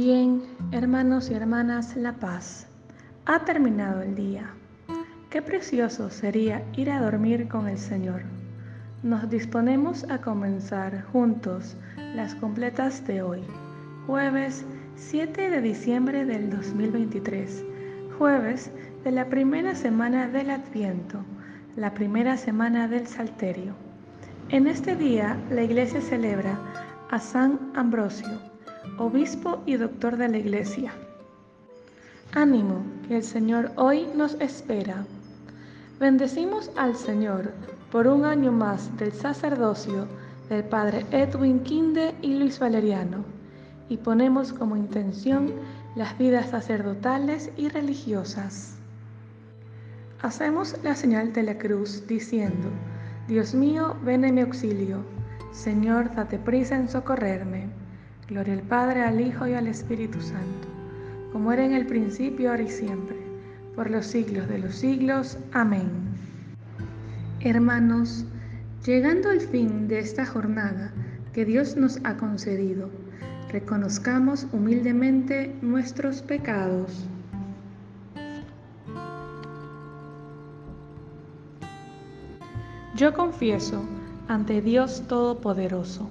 Bien, hermanos y hermanas, la paz. Ha terminado el día. Qué precioso sería ir a dormir con el Señor. Nos disponemos a comenzar juntos las completas de hoy, jueves 7 de diciembre del 2023, jueves de la primera semana del Adviento, la primera semana del Salterio. En este día la iglesia celebra a San Ambrosio obispo y doctor de la Iglesia. Ánimo, que el Señor hoy nos espera. Bendecimos al Señor por un año más del sacerdocio del Padre Edwin Quinde y Luis Valeriano, y ponemos como intención las vidas sacerdotales y religiosas. Hacemos la señal de la cruz diciendo, Dios mío, ven en mi auxilio. Señor, date prisa en socorrerme. Gloria al Padre, al Hijo y al Espíritu Santo, como era en el principio, ahora y siempre, por los siglos de los siglos. Amén. Hermanos, llegando al fin de esta jornada que Dios nos ha concedido, reconozcamos humildemente nuestros pecados. Yo confieso ante Dios Todopoderoso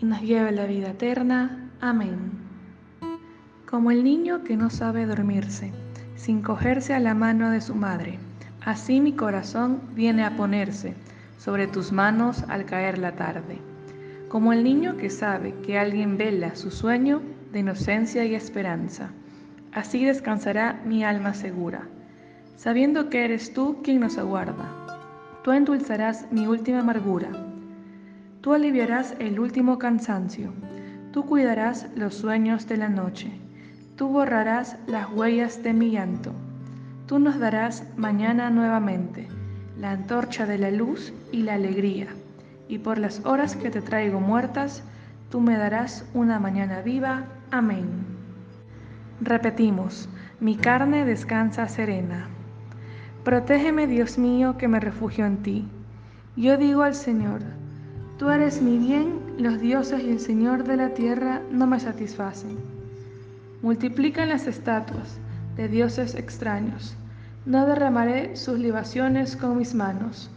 y nos lleve a la vida eterna. Amén. Como el niño que no sabe dormirse, sin cogerse a la mano de su madre, así mi corazón viene a ponerse sobre tus manos al caer la tarde. Como el niño que sabe que alguien vela su sueño de inocencia y esperanza, así descansará mi alma segura, sabiendo que eres tú quien nos aguarda. Tú endulzarás mi última amargura Tú aliviarás el último cansancio, tú cuidarás los sueños de la noche, tú borrarás las huellas de mi llanto, tú nos darás mañana nuevamente la antorcha de la luz y la alegría, y por las horas que te traigo muertas, tú me darás una mañana viva. Amén. Repetimos, mi carne descansa serena. Protégeme, Dios mío, que me refugio en ti. Yo digo al Señor, Tú eres mi bien, los dioses y el Señor de la tierra no me satisfacen. Multiplican las estatuas de dioses extraños. No derramaré sus libaciones con mis manos,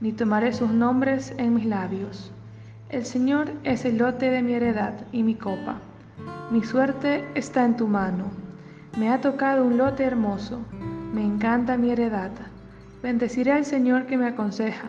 ni tomaré sus nombres en mis labios. El Señor es el lote de mi heredad y mi copa. Mi suerte está en tu mano. Me ha tocado un lote hermoso. Me encanta mi heredad. Bendeciré al Señor que me aconseja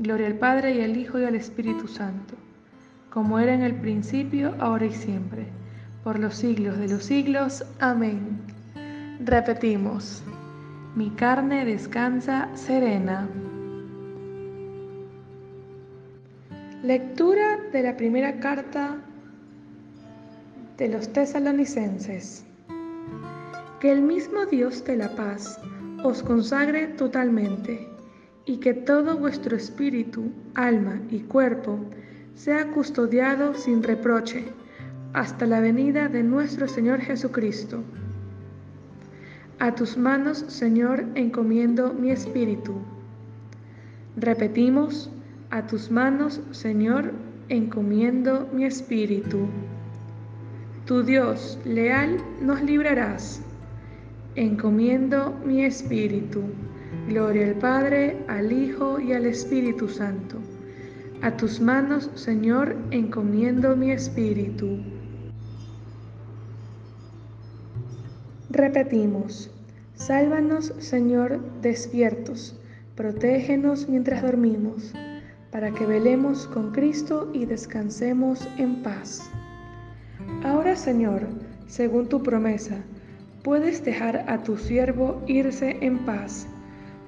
Gloria al Padre y al Hijo y al Espíritu Santo, como era en el principio, ahora y siempre, por los siglos de los siglos. Amén. Repetimos, mi carne descansa serena. Lectura de la primera carta de los tesalonicenses. Que el mismo Dios de la paz os consagre totalmente y que todo vuestro espíritu, alma y cuerpo sea custodiado sin reproche hasta la venida de nuestro Señor Jesucristo. A tus manos, Señor, encomiendo mi espíritu. Repetimos, a tus manos, Señor, encomiendo mi espíritu. Tu Dios leal nos librarás. Encomiendo mi espíritu. Gloria al Padre, al Hijo y al Espíritu Santo. A tus manos, Señor, encomiendo mi espíritu. Repetimos, Sálvanos, Señor, despiertos, protégenos mientras dormimos, para que velemos con Cristo y descansemos en paz. Ahora, Señor, según tu promesa, puedes dejar a tu siervo irse en paz,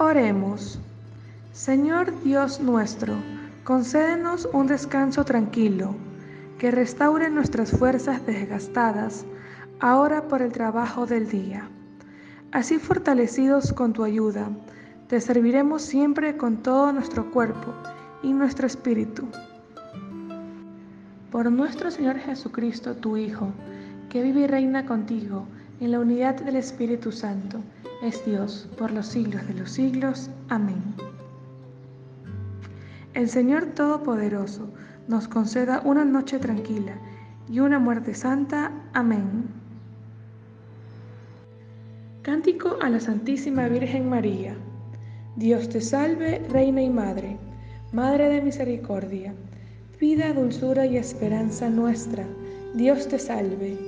Oremos. Señor Dios nuestro, concédenos un descanso tranquilo, que restaure nuestras fuerzas desgastadas ahora por el trabajo del día. Así fortalecidos con tu ayuda, te serviremos siempre con todo nuestro cuerpo y nuestro espíritu. Por nuestro Señor Jesucristo, tu Hijo, que vive y reina contigo en la unidad del Espíritu Santo, es Dios por los siglos de los siglos. Amén. El Señor Todopoderoso nos conceda una noche tranquila y una muerte santa. Amén. Cántico a la Santísima Virgen María. Dios te salve, Reina y Madre, Madre de Misericordia, vida, dulzura y esperanza nuestra. Dios te salve.